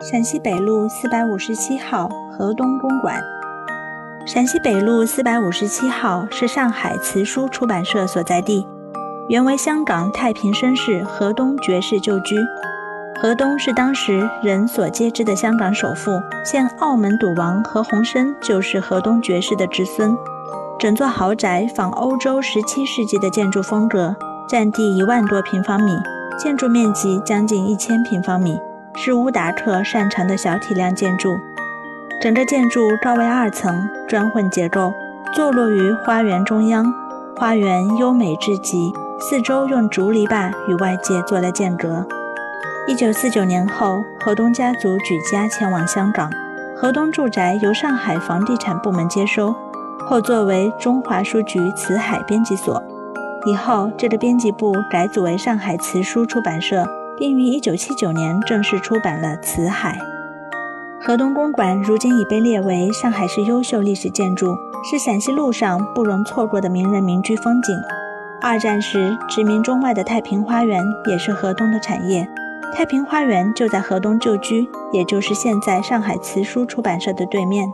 陕西北路四百五十七号河东公馆。陕西北路四百五十七号是上海辞书出版社所在地，原为香港太平绅士河东爵士旧居。河东是当时人所皆知的香港首富，现澳门赌王何鸿燊就是河东爵士的侄孙。整座豪宅仿欧洲十七世纪的建筑风格，占地一万多平方米，建筑面积将近一千平方米。是乌达克擅长的小体量建筑，整个建筑高为二层，砖混结构，坐落于花园中央。花园优美至极，四周用竹篱笆与外界做了间隔。一九四九年后，河东家族举家迁往香港，河东住宅由上海房地产部门接收，后作为中华书局辞海编辑所。以后，这个编辑部改组为上海辞书出版社。并于1979年正式出版了《辞海》。河东公馆如今已被列为上海市优秀历史建筑，是陕西路上不容错过的名人民居风景。二战时殖民中外的太平花园也是河东的产业。太平花园就在河东旧居，也就是现在上海辞书出版社的对面。